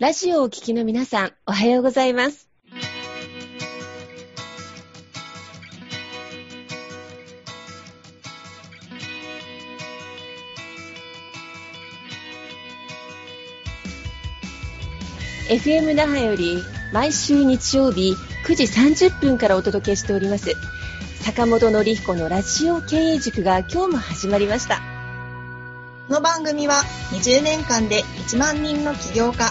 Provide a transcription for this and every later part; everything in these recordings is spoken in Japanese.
ラジオをお聞きの皆さん、おはようございます。FM 那覇より毎週日曜日9時30分からお届けしております坂本典彦のラジオ経営塾が今日も始まりましたこの番組は20年間で1万人の起業家、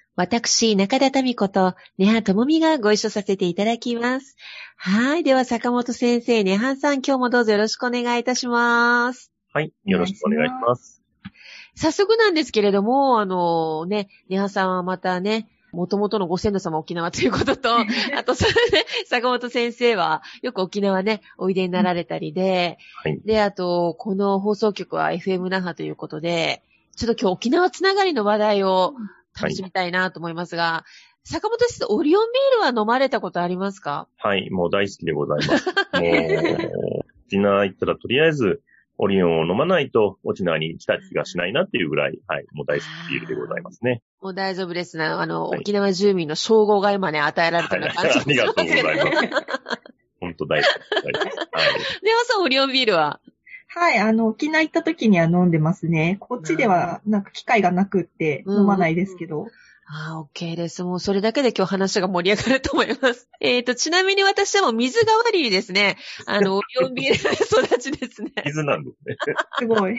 私、中田民子と、根葉智美がご一緒させていただきます。はい。では、坂本先生、根葉さん、今日もどうぞよろしくお願いいたします。はい。よろしくお願いします。早速なんですけれども、あのね、根葉さんはまたね、元々のご先祖様沖縄ということと、あと、それね、坂本先生はよく沖縄ね、おいでになられたりで、はい。で、あと、この放送局は FM 那覇ということで、ちょっと今日沖縄つながりの話題を楽しみたいなと思いますが、坂本先生、オリオンビールは飲まれたことありますか？はい。もう大好きでございます。もう、沖縄行ったらとりあえず、オリオンを飲まないと沖縄に来た気がしないなっていうぐらい、はい。もう大好きビールでございますね。もう大丈夫ですね。あの、はい沖縄住民の称号が今ね、与えられてはい。る感じありがとうございます。本当大好きでございます。はい。ではさん、オリオンビールは？はい、あの、沖縄行った時には飲んでますね。こっちでは、なんか機会がなくって飲まないですけど。ああ、OK です。もうそれだけで今日話が盛り上がると思います。えっ、と、ちなみに私はもう水代わりにですね、あの、オリオンビール育ちですね。水なんですね。すごい。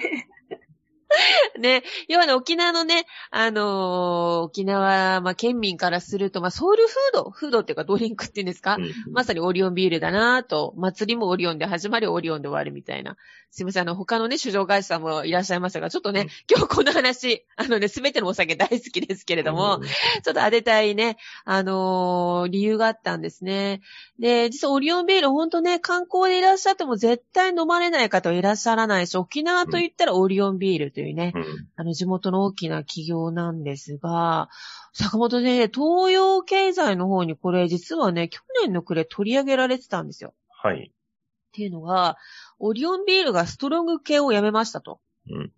ね、要はね、沖縄のね、あのー沖縄、まあ、県民からすると、まあ、ソウルフード、フードっていうかドリンクっていうんですか、うんまさにオリオンビールだなぁと、祭りもオリオンで始まり、オリオンで終わるみたいな。すいません、あの、他のね、酒造会社さんもいらっしゃいましたが、ちょっとね、うん。今日この話、あのね、すべてのお酒大好きですけれども、うん。ちょっと当てたいね、あのー理由があったんですね。で、実はオリオンビール、ほんとね、観光でいらっしゃっても絶対飲まれない方はいらっしゃらないし、沖縄と言ったらオリオンビールというね、うんあの、地元の大きな企業なんですが、坂本先生、東洋経済の方にこれ実はね、去年の暮れ取り上げられてたんですよ。はい。っていうのが、オリオンビールがストロング系をやめましたと。うん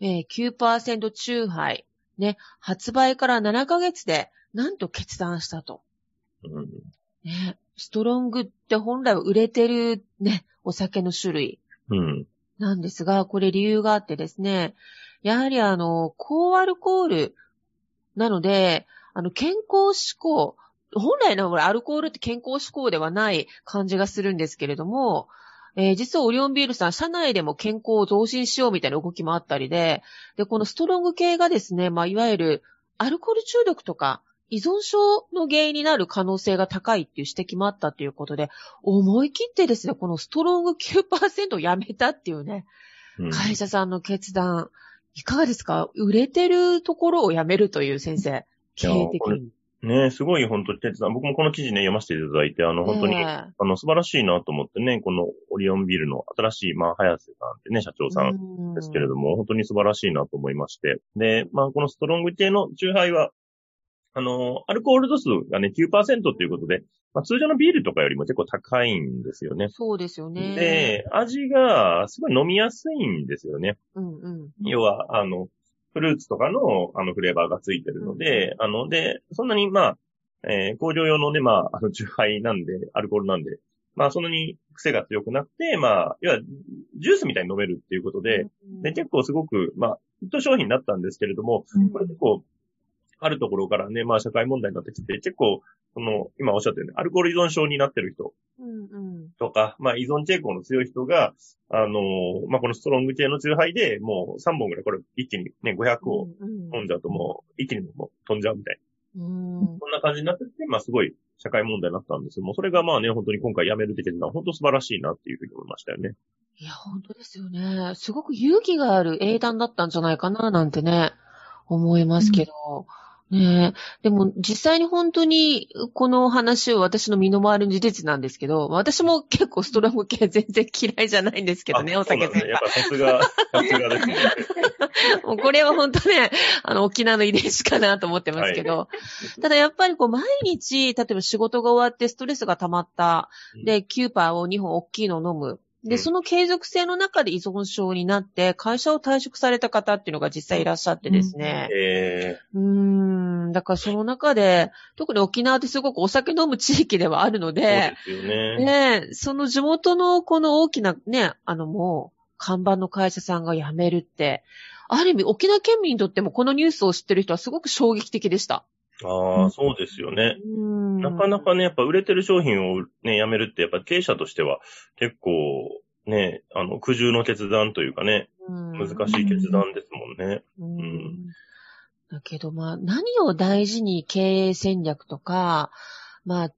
えー、9%中杯。ね、発売から7ヶ月で、なんと決断したと。うんね、ストロングって本来は売れてるね、お酒の種類。うん。なんですが、これ理由があってですね、やはりあの、高アルコールなので、あの、健康志向、本来のアルコールって健康志向ではない感じがするんですけれども、えー実はオリオンビールさん、社内でも健康を増進しようみたいな動きもあったりで、で、このストロング系がですね、まあ、いわゆるアルコール中毒とか、依存症の原因になる可能性が高いっていう指摘もあったということで、思い切ってですね、このストロング9%を やめたっていうね、うん会社さんの決断、いかがですか？売れてるところをやめるという先生、経営的に。ねすごい本当に決断。僕もこの記事ね、読ませていただいて、あの、本当に、ええあの、素晴らしいなと思ってね、このオリオンビールの新しい、まあ、早瀬さんってね、社長さんですけれども、本当に素晴らしいなと思いまして。で、まあ、このストロング系のチューハイは、あの、アルコール度数がね、9%ということで、まあ、通常のビールとかよりも結構高いんですよね。そうですよね。で、味がすごい飲みやすいんですよね。うんうん。要は、あの、フルーツとかの、あの、フレーバーがついてるので、あの、で、そんなに、まあ、えー工場用のね、まあ、あの、チューハイなんで、アルコールなんで、まあ、そんなに癖が強くなくて、まあ、要は、ジュースみたいに飲めるっていうことで、で、結構すごく、まあ、ヒット商品だったんですけれども、これ結構、あるところからね、まあ、社会問題になってきて、結構、その、今おっしゃったように、アルコール依存症になってる人うんうん。とか、まあ、依存傾向の強い人が、あのまあ、このストロング系のチューハイで、もう3本ぐらい、これ一気にね、500をうん飲んじゃうともう、一気にもう飛んじゃうみたいうんな。そんな感じになってて、まあ、すごい社会問題になったんですけども、それがまあね、本当に今回やめるって決断、本当素晴らしいなっていうふうに思いましたよね。いや、本当ですよね。すごく勇気がある英断だったんじゃないかな、なんてね、思いますけど。ねえ。でも実際に本当にこの話を私の身の回りの事実なんですけど、私も結構ストロング系全然嫌いじゃないんですけどね、お酒全ね。やっぱさすが、さすがですね。もうこれは本当ね、あの沖縄の遺伝子かなと思ってますけど、ただやっぱりこう毎日、例えば仕事が終わってストレスが溜まった、で、キューパーを2本大きいのを飲む。で、うんその継続性の中で依存症になって、会社を退職された方っていうのが実際いらっしゃってですね。えうーん。だからその中で、特に沖縄ってすごくお酒飲む地域ではあるのー、で、そうですよね。ねえ、その地元のこの大きなね、あのもう、看板の会社さんが辞めるって、ある意味沖縄県民にとってもこのニュースを知ってる人はすごく衝撃的でした。ああ、そうですよね。なかなかね、やっぱ売れてる商品をね、やめるって、やっぱ経営者としては結構ね、あの、苦渋の決断というかね、うん。難しい決断ですもんね。うん。だけど、まあ、何を大事に経営戦略とか、まあ、た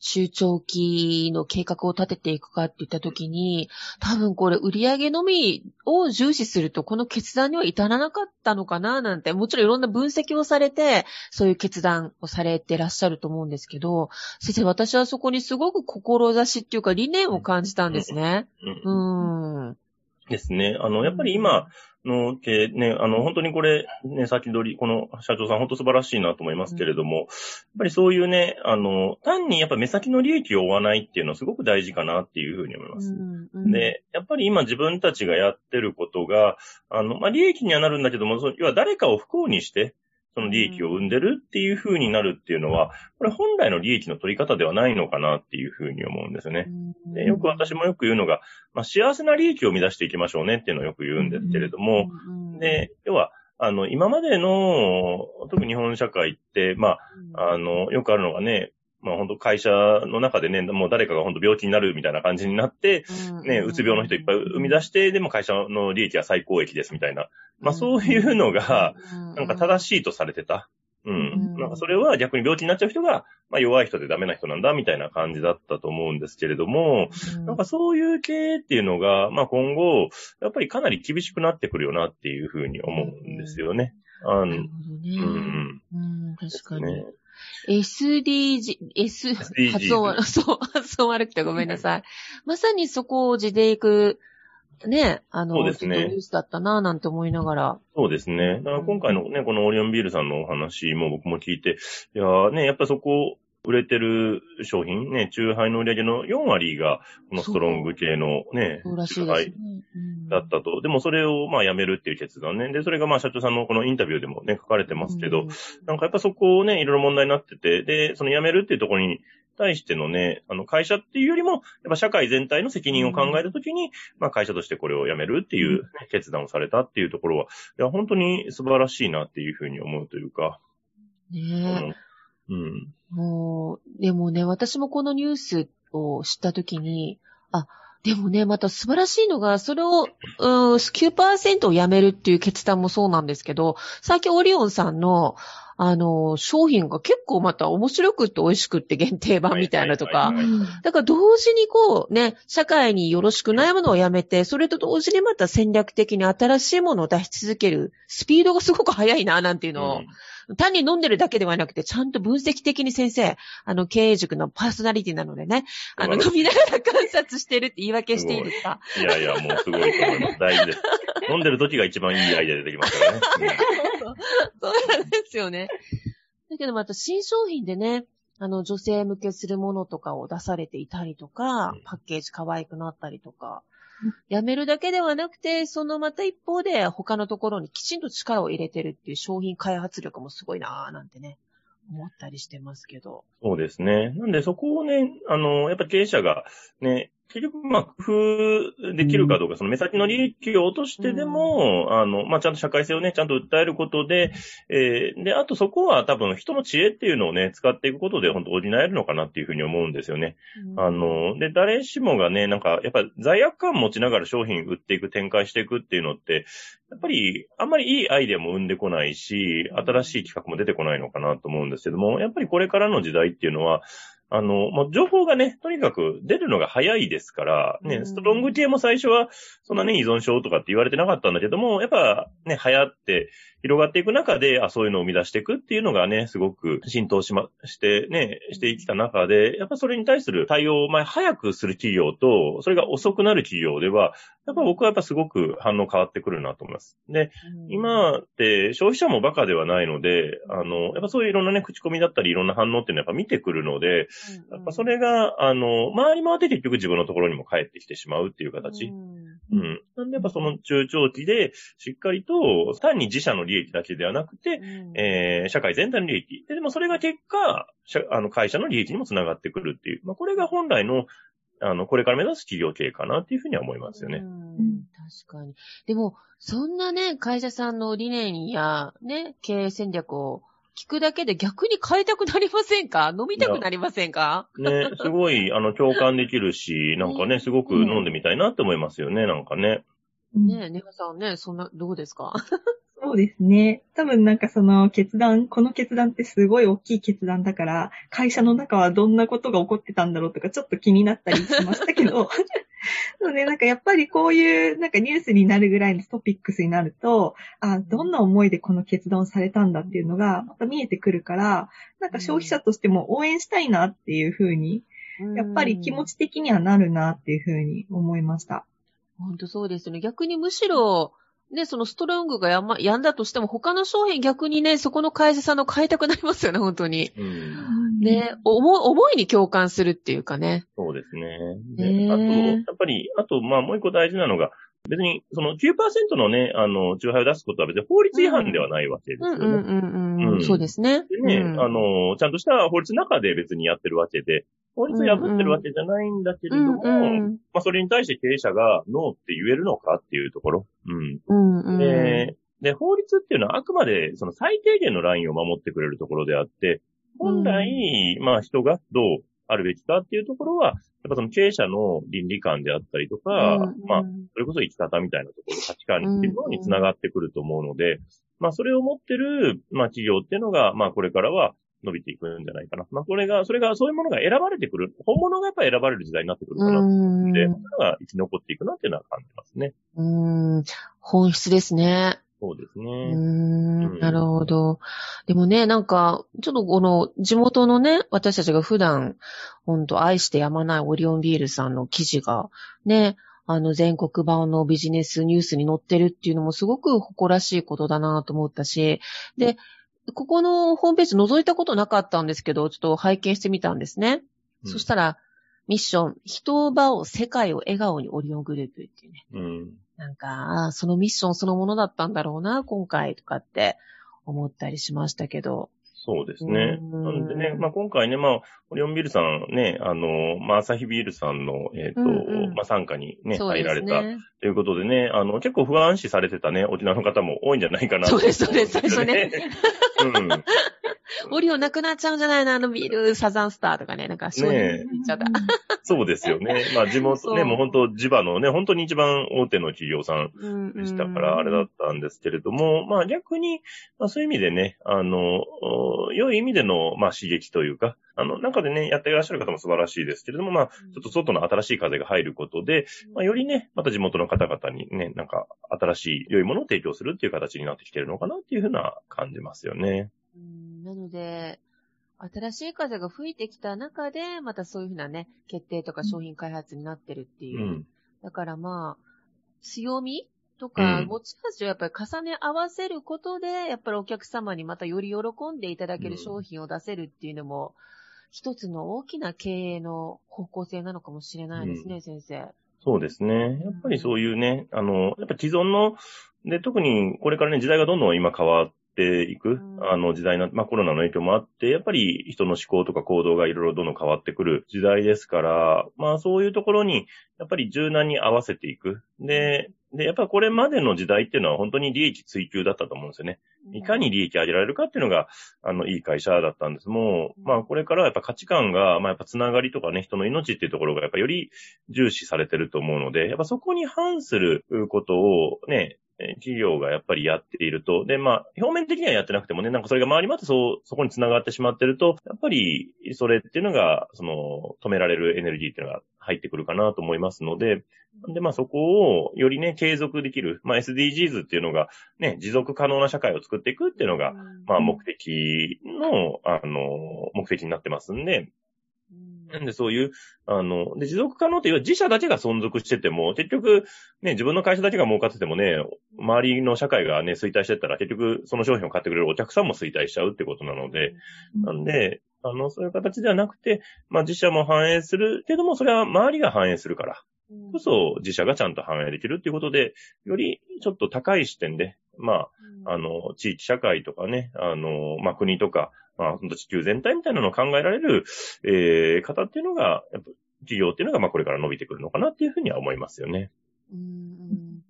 中長期の計画を立てていくかって言ったときに、多分これ売上のみを重視すると、この決断には至らなかったのかななんて、もちろんいろんな分析をされて、そういう決断をされてらっしゃると思うんですけど、先生、私はそこにすごく志っていうか理念を感じたんですね。うんうん。ですね。あの、やっぱり今の経営ね、あの、本当にこれ、ね、先取り、この社長さん本当素晴らしいなと思いますけれども、やっぱりそういうね、あの、単にやっぱ目先の利益を追わないっていうのはすごく大事かなっていうふうに思います。うん、で、やっぱり今自分たちがやってることが、あの、まあ、利益にはなるんだけども、そ要は誰かを不幸にして、その利益を生んでるっていう風になるっていうのは、これ本来の利益の取り方ではないのかなっていう風に思うんですよね。でよく私もよく言うのが、まあ、幸せな利益を生み出していきましょうねっていうのをよく言うんですけれども、で、要は、あの、今までの、特に日本社会って、まあ、あの、よくあるのがね、まあ本当会社の中でね、もう誰かが本当病気になるみたいな感じになって、ね、うつ病の人いっぱい生み出して、でも会社の利益は最高益ですみたいな。まあそういうのが、なんか正しいとされてた。うん。なんかそれは逆に病気になっちゃう人が、まあ弱い人でダメな人なんだみたいな感じだったと思うんですけれども、なんかそういう経営っていうのが、まあ今後、やっぱりかなり厳しくなってくるよなっていうふうに思うんですよね。あの、なるほどね。うん。うん、確かに。ね SDG、S、発音悪、そう、発音悪くてごめんなさい。まさにそこを地でいく、ね、あの、そうですねュースだったなぁなんて思いながら。そうですね。だから今回のね、このオリオンビールさんのお話も僕も聞いて、いやーね、やっぱそこ、売れてる商品、ね、中杯の売り上げの4割が、このストロング系のね、中杯だったと。でもそれをまあやめるっていう決断ね。で、それがまあ社長さんのこのインタビューでもね、書かれてますけど、、なんかやっぱそこをね、いろいろ問題になってて、で、その辞めるっていうところに対してのね、あの会社っていうよりも、やっぱ社会全体の責任を考えたときに、まあ会社としてこれを辞めるっていう、ね、決断をされたっていうところは、いや、本当に素晴らしいなっていうふうに思うというか、ねうん。うん。もう、でもね、私もこのニュースを知ったときに、あ、でもね、また素晴らしいのが、それを、うん、9%をやめるっていう決断もそうなんですけど、最近オリオンさんの、あの、商品が結構また面白くって美味しくって限定版みたいなとか。だから同時にこうね、社会によろしくないものをやめて、それと同時にまた戦略的に新しいものを出し続けるスピードがすごく速いな、なんていうのを、うん。単に飲んでるだけではなくて、ちゃんと分析的に先生、あの、経営塾のパーソナリティなのでね、あの、飲みながら観察してるって言い訳していいですか？い。やいや、もうすごいと思います。大事です。飲んでる時が一番いいアイデア出てきますからね。そうなんですよね。だけどまた新商品でね、あの、女性向けするものとかを出されていたりとかうん、パッケージ可愛くなったりとか、やめるだけではなくて、そのまた一方で他のところにきちんと力を入れてるっていう商品開発力もすごいなぁなんてね、思ったりしてますけど。そうですね。なんでそこをね、あの、やっぱ経営者がね、結局、まあ、工夫できるかどうか、その目先の利益を落としてでも、あの、まあ、ちゃんと社会性をね、ちゃんと訴えることで、えーで、あとそこは多分人の知恵っていうのをね、使っていくことで本当補えるのかなっていうふうに思うんですよね。あの、で、誰しもがね、なんか、やっぱ罪悪感持ちながら商品売っていく、展開していくっていうのって、やっぱり、あんまりいいアイデアも生んでこないし、新しい企画も出てこないのかなと思うんですけども、やっぱりこれからの時代っていうのは、あの、もう情報がね、とにかく出るのが早いですから、ね、うん。ストロング系も最初は、そんなね、依存症とかって言われてなかったんだけども、やっぱね、流行って、広がっていく中で、あ、そういうのを生み出していくっていうのがね、すごく浸透しま、してね、してきた中で、やっぱそれに対する対応を、まあ、早くする企業と、それが遅くなる企業では、やっぱ僕はやっぱすごく反応変わってくるなと思います。で、今って消費者もバカではないので、あの、やっぱそういういろんなね、口コミだったりいろんな反応っていうのはやっぱ見てくるので、やっぱそれが、あの、回り回って結局自分のところにも返ってきてしまうっていう形。うん。なんでやっぱその中長期でしっかりと、単に自社の利益だけではなくて、えー、社会全体の利益。で、でもそれが結果、あの会社の利益にもつながってくるっていう。まあ、これが本来のあの、これから目指す企業経営かなっていうふうには思いますよね。うん、確かに。でも、そんなね、会社さんの理念や、ね、経営戦略を聞くだけで逆に変えたくなりませんか？飲みたくなりませんか？ね、すごい、あの、共感できるし、なんかね、すごく飲んでみたいなって思いますよね、なんかね。ねえ、ネガさんね、そんな、どうですか？そうですね。多分なんかその決断、この決断ってすごい大きい決断だから、会社の中はどんなことが起こってたんだろうとかちょっと気になったりしましたけど、そうね、なんかやっぱりこういうなんかニュースになるぐらいのトピックスになると、あどんな思いでこの決断をされたんだっていうのがまた見えてくるから、なんか消費者としても応援したいなっていうふうに、やっぱり気持ち的にはなるなっていうふうに思いました。本当そうですね。逆にむしろ、ね、そのストロングがやま、やんだとしても、他の商品逆にね、そこの会社さんの買いたくなりますよね、本当に。うん、ね、思い、思いに共感するっていうかね。そうですね。で、あと、やっぱり、あと、まあもう一個大事なのが、別に、その9%のね、あの、中杯を出すことは別に法律違反ではないわけですよね。うんうんうんうん。そうですね。でね、うん、あの、ちゃんとした法律の中で別にやってるわけで、法律を破ってるわけじゃないんだけれども、うんうん、まあそれに対して経営者がノーって言えるのかっていうところ。うん。うんうん、でで、法律っていうのはあくまでその最低限のラインを守ってくれるところであって、本来、まあ人がどうあるべきかっていうところは、やっぱその経営者の倫理観であったりとか、うんうん、まあ、それこそ生き方みたいなところ、価値観っていうのにつながってくると思うので、まあ、それを持ってる、まあ、企業っていうのが、まあ、これからは、伸びていくんじゃないかな。まあ、これが、それが、そういうものが選ばれてくる。本物がやっぱり選ばれる時代になってくるかなで、それが生き残っていくなっていうのは感じますね。うん。本質ですね。そうですね。うん、なるほど。でもね、なんか、ちょっとこの地元のね、私たちが普段、ほんと愛してやまないオリオンビールさんの記事が、ね、あの全国版のビジネスニュースに載ってるっていうのもすごく誇らしいことだなと思ったし、で、ここのホームページ覗いたことなかったんですけど、ちょっと拝見してみたんですね。うん、そしたら、ミッション、人場を世界を笑顔にオリオングループっていうね。うん、なんか、そのミッションそのものだったんだろうな、今回とかって思ったりしましたけど。そうですね。なんでね、まあ今回ね、まあ、オリオンビールさんね、あの、まあ朝日ビールさんの、えっ、ー、と、うんうん、まあ参加にね、入られたということでね、あの、結構不安視されてたね、沖縄の方も多いんじゃないかなと、そうです、そうです、最初ね。うん。オリオンなくなっちゃうんじゃないの？あのビール、サザンスターとかね、なんかそういちゃった。そうですよね。まあ地元ね、もう本当地場のね、本当に一番大手の企業さんでしたから、あれだったんですけれども、まあ逆に、まあそういう意味でね、あの、良い意味での、まあ刺激というか、あの、中でね、やっていらっしゃる方も素晴らしいですけれども、まあ、ちょっと外の新しい風が入ることで、まあ、よりね、また地元の方々にね、なんか、新しい良いものを提供するっていう形になってきてるのかなっていうふうな感じますよね。うん。なので、新しい風が吹いてきた中で、またそういうふうなね、決定とか商品開発になってるっていう。うん、だからまあ、強みとか、持ち味をやっぱり重ね合わせることで、やっぱりお客様にまたより喜んでいただける商品を出せるっていうのも、一つの大きな経営の方向性なのかもしれないですね、うん、先生。そうですね。やっぱりそういうね、あの、やっぱ既存の、で、特にこれからね、時代がどんどん今変わっていく、あの時代な、まあコロナの影響もあって、やっぱり人の思考とか行動がいろいろどんどん変わってくる時代ですから、まあそういうところに、やっぱり柔軟に合わせていく。で、で、やっぱこれまでの時代っていうのは本当に利益追求だったと思うんですよね。いかに利益上げられるかっていうのが、あの、いい会社だったんです。もう、まあこれからはやっぱ価値観が、まあやっぱつながりとかね、人の命っていうところがやっぱより重視されてると思うので、やっぱそこに反することをね、企業がやっぱりやっていると。で、まあ、表面的にはやってなくてもね、なんかそれが回り回ってそう、そこに繋がってしまってると、やっぱり、それっていうのが、その、止められるエネルギーっていうのが入ってくるかなと思いますので、で、まあそこをよりね、継続できる、まあ SDGs っていうのが、ね、持続可能な社会を作っていくっていうのが、まあ目的の、あの、目的になってますんで、なんでそういう、あの、で、持続可能っていう自社だけが存続してても、結局、ね、自分の会社だけが儲かっててもね、周りの社会がね、衰退してったら、結局、その商品を買ってくれるお客さんも衰退しちゃうってことなので、なんで、あの、そういう形ではなくて、まあ自社も反映するけども、それは周りが反映するから、こそ自社がちゃんと反映できるっていうことで、よりちょっと高い視点で、まあ、あの、地域社会とかね、あの、まあ国とか、まあ、本当地球全体みたいなのを考えられる、えー、方っていうのが、やっぱ、企業っていうのが、まあ、これから伸びてくるのかなっていうふうには思いますよね。うん。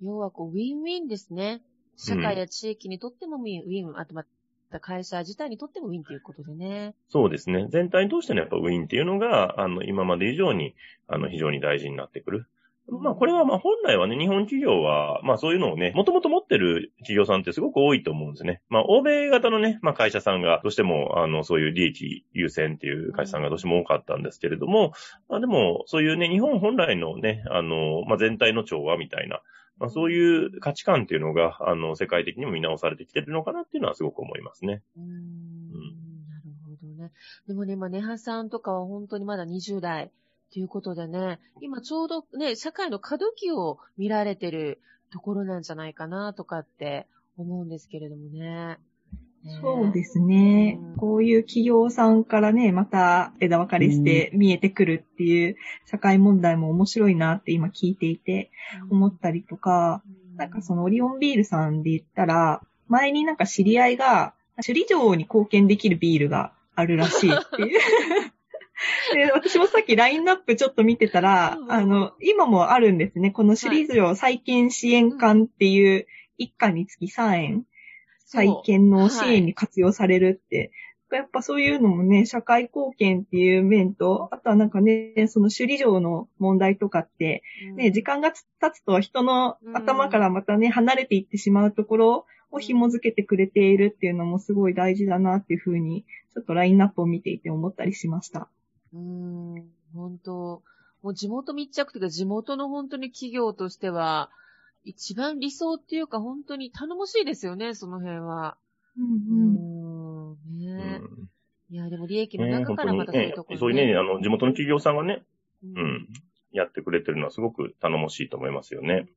要は、こう、ウィンウィンですね。社会や地域にとってもウィン、ウィン、あとまた会社自体にとってもウィンということでね。そうですね。全体に通してのやっぱウィンっていうのが、あの、今まで以上に、あの、非常に大事になってくる。まあこれはまあ本来はね、日本企業は、まあそういうのをね、もともと持ってる企業さんってすごく多いと思うんですね。まあ欧米型のね、まあ会社さんがどうしても、あの、そういう利益優先っていう会社さんがどうしても多かったんですけれども、まあでも、そういうね、日本本来のね、あの、まあ全体の調和みたいな、まあそういう価値観っていうのが、あの、世界的にも見直されてきてるのかなっていうのはすごく思いますね。うん。うん、なるほどね。でもね、まあ、ネハさんとかは本当にまだ20代。ということでね、今ちょうどね、社会の過渡期を見られてるところなんじゃないかなとかって思うんですけれどもね。そうですね、うん、こういう企業さんからね、また枝分かれして見えてくるっていう社会問題も面白いなって今聞いていて思ったりとか、うん、なんかそのオリオンビールさんで言ったら、前になんか知り合いが首里城に貢献できるビールがあるらしいっていう。で、私もさっきラインナップちょっと見てたら、あの、今もあるんですね。このシリーズを再建支援館っていう一家につき3円、再建の支援に活用されるって、やっぱそういうのもね、社会貢献っていう面と、あとはなんかね、その首里城の問題とかって、ね、時間が経つと人の頭からまたね、離れていってしまうところを紐づけてくれているっていうのもすごい大事だなっていうふうに、ちょっとラインナップを見ていて思ったりしました。うーん、本当。もう地元密着というか、地元の本当に企業としては、一番理想っていうか、本当に頼もしいですよね、その辺は。うんうん。ね、うん、いや、でも利益の中からまたそういうところ、ね、そういうね、あの、地元の企業さんがね、うん、うん、やってくれてるのはすごく頼もしいと思いますよね。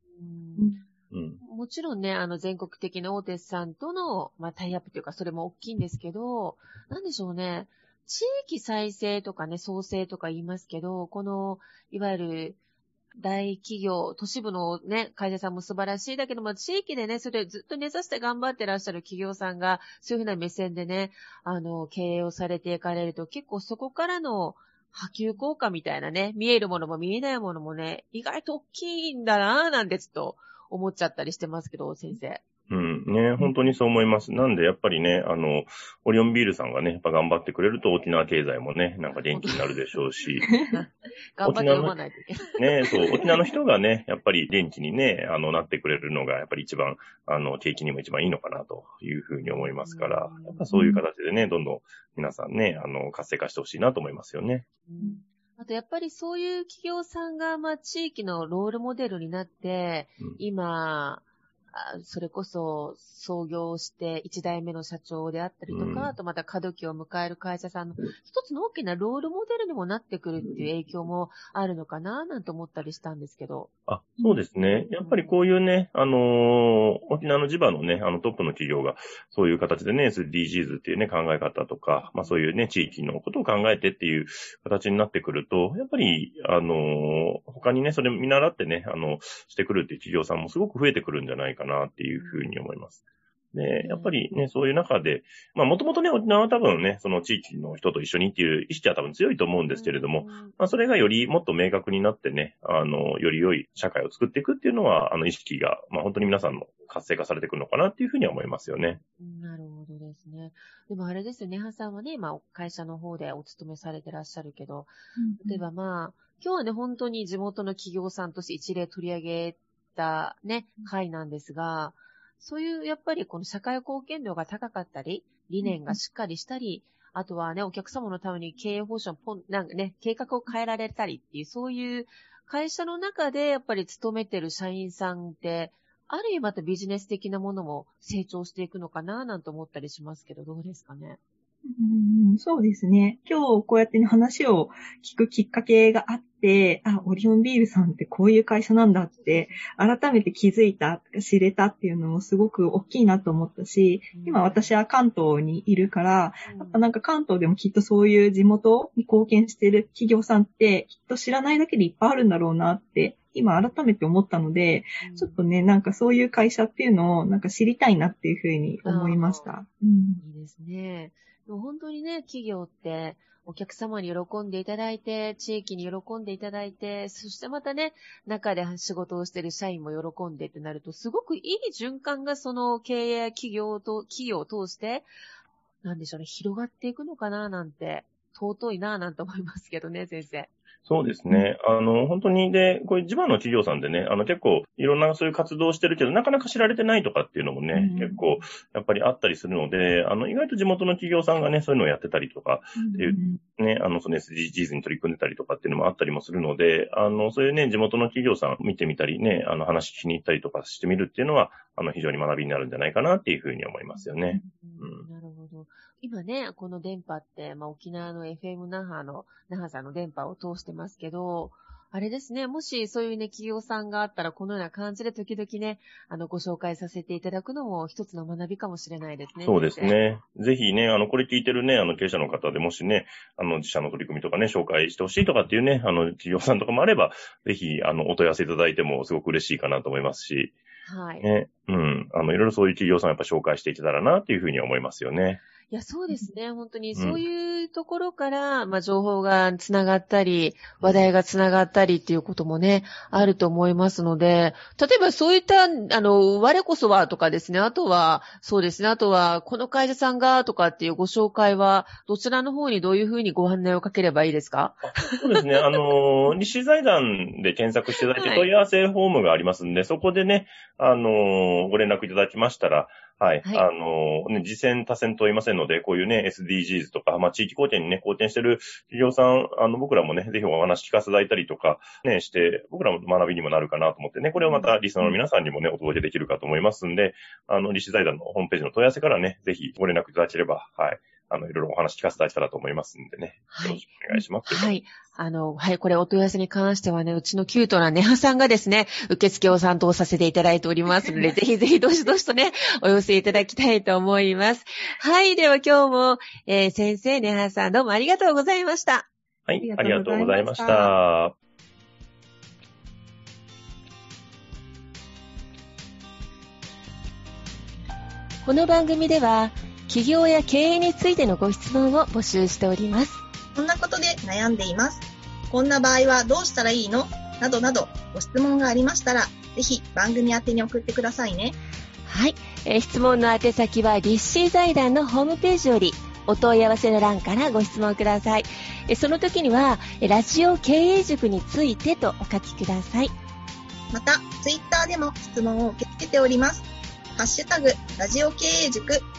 うん、もちろんね、あの、全国的な大手さんとの、まあ、タイアップというか、それも大きいんですけど、なんでしょうね。地域再生とかね、創生とか言いますけど、この、いわゆる、大企業、都市部のね、会社さんも素晴らしいだけども、地域でね、それずっと根ざして頑張ってらっしゃる企業さんが、そういうふうな目線でね、あの、経営をされていかれると、結構そこからの波及効果みたいなね、見えるものも見えないものもね、意外と大きいんだなぁ、なんてちょっと思っちゃったりしてますけど、先生。うん。ね、本当にそう思います。なんで、やっぱりね、あの、オリオンビールさんがね、やっぱ頑張ってくれると沖縄経済もね、なんか元気になるでしょうし。頑張って読まないといけない。ね、そう、沖縄の人がね、やっぱり元気にね、あの、なってくれるのが、やっぱり一番、あの、景気にも一番いいのかなというふうに思いますから、やっぱそういう形でね、どんどん皆さんね、あの、活性化してほしいなと思いますよね。うんあとやっぱりそういう企業さんが、まあ、地域のロールモデルになって、うん、今、それこそ創業して一代目の社長であったりとか、うん、あとまた過渡期を迎える会社さんの一つの大きなロールモデルにもなってくるっていう影響もあるのかななんて思ったりしたんですけど。あ、そうですね。やっぱりこういうね、あのー、沖縄の地場のね、あのトップの企業がそういう形でね、SDGs っていうね、考え方とか、まあそういうね、地域のことを考えてっていう形になってくると、やっぱり、あのー、他にね、それ見習ってね、あの、してくるっていう企業さんもすごく増えてくるんじゃないかなっていうふうに思います。で、やっぱりね、そういう中で、まあもともとね、沖縄は多分ね、その地域の人と一緒にっていう意識は多分強いと思うんですけれども、まあそれがよりもっと明確になってね、あの、より良い社会を作っていくっていうのは、あの意識が、まあ本当に皆さんの活性化されてくるのかなっていうふうには思いますよね。なるほどですね。でもあれですよね、ハさんはね、今会社の方でお勤めされてらっしゃるけど、例えばまあ、今日はね、本当に地元の企業さんとして一例取り上げたね、会なんですが、そういうやっぱりこの社会貢献度が高かったり、理念がしっかりしたり、あとはね、お客様のために経営方針をポン、なんかね、計画を変えられたりっていう、そういう会社の中でやっぱり勤めてる社員さんって、ある意味またビジネス的なものも成長していくのかななんて思ったりしますけど、どうですかね？うんそうですね。今日こうやってね、話を聞くきっかけがあって、あ、オリオンビールさんってこういう会社なんだって、改めて気づいた、知れたっていうのもすごく大きいなと思ったし、今私は関東にいるから、やっぱなんか関東でもきっとそういう地元に貢献してる企業さんってきっと知らないだけでいっぱいあるんだろうなって今改めて思ったので、うん、ちょっとね、なんかそういう会社っていうのをなんか知りたいなっていうふうに思いました。うん、いいですね。本当にね、企業ってお客様に喜んでいただいて、地域に喜んでいただいて、そしてまたね、中で仕事をしてる社員も喜んでってなると、すごくいい循環がその経営企業と、企業を通して、なんでしょうね、広がっていくのかななんて、尊いななんて思いますけどね、先生。そうですね。あの、本当に、で、これ地場の企業さんでね、あの結構いろんなそういう活動をしてるけど、なかなか知られてないとかっていうのもね、うん、結構やっぱりあったりするので、あの、意外と地元の企業さんがね、そういうのをやってたりとかっていう、ね、あの、その SDGs に取り組んでたりとかっていうのもあったりもするので、あの、そういうね、地元の企業さん見てみたりね、あの、話しに行ったりとかしてみるっていうのは、あの、非常に学びになるんじゃないかなっていうふうに思いますよね。うん、なるほど。今ね、この電波って、まあ、沖縄の FM 那覇の、那覇さんの電波を通してますけど、あれですね、もしそういうね、企業さんがあったら、このような感じで時々ね、あの、ご紹介させていただくのも一つの学びかもしれないですね。そうですね。ぜひね、あの、これ聞いてるね、あの、経営者の方でもしね、あの、自社の取り組みとかね、紹介してほしいとかっていうね、あの、企業さんとかもあれば、ぜひ、あの、お問い合わせいただいてもすごく嬉しいかなと思いますし、はい。ね、うん。あの、いろいろそういう企業さんやっぱ紹介していけたらなっていうふうに思いますよね。いや、そうですね。本当に、そういうところから、うん、まあ、情報がつながったり、話題がつながったりっていうこともね、あると思いますので、例えばそういった、あの、我こそはとかですね、あとは、そうですね、あとは、この会社さんがとかっていうご紹介は、どちらの方にどういうふうにご案内をかければいいですか？そうですね、あの、西財団で検索していただいて、問い合わせフォームがありますんで、はい、そこでね、あの、ご連絡いただきましたら、はい。はい、あの、ね、次戦多戦と言いませんので、こういうね、SDGs とか、まあ、地域貢献にね、貢献してる企業さん、あの、僕らもね、ぜひお話聞かせていただいたりとか、ね、して、僕らも学びにもなるかなと思ってね、これをまたリスナーの皆さんにもね、お届けできるかと思いますんで、あの、立志財団のホームページの問い合わせからね、ぜひご連絡いただければ、はい。あの、いろいろお話聞かせていただけたらと思いますんでね。はい。よろしくお願いします。はい。あの、はい、これお問い合わせに関してはね、うちのキュートなネハさんがですね、受付を担当させていただいておりますので、ぜひぜひどしどしとね、お寄せいただきたいと思います。はい、では今日も、えー、先生、ネハさんどうもありがとうございました。はい、ありがとうございました。この番組では、企業や経営についてのご質問を募集しております。こんなことで悩んでいます。こんな場合はどうしたらいいの？などなどご質問がありましたら、ぜひ番組宛てに送ってくださいね。はい。えー、質問の宛先は、立志財団のホームページより、お問い合わせの欄からご質問ください。えその時には、ラジオ経営塾についてとお書きください。また、ツイッターでも質問を受け付けております。ハッシュタグ、ラジオ経営塾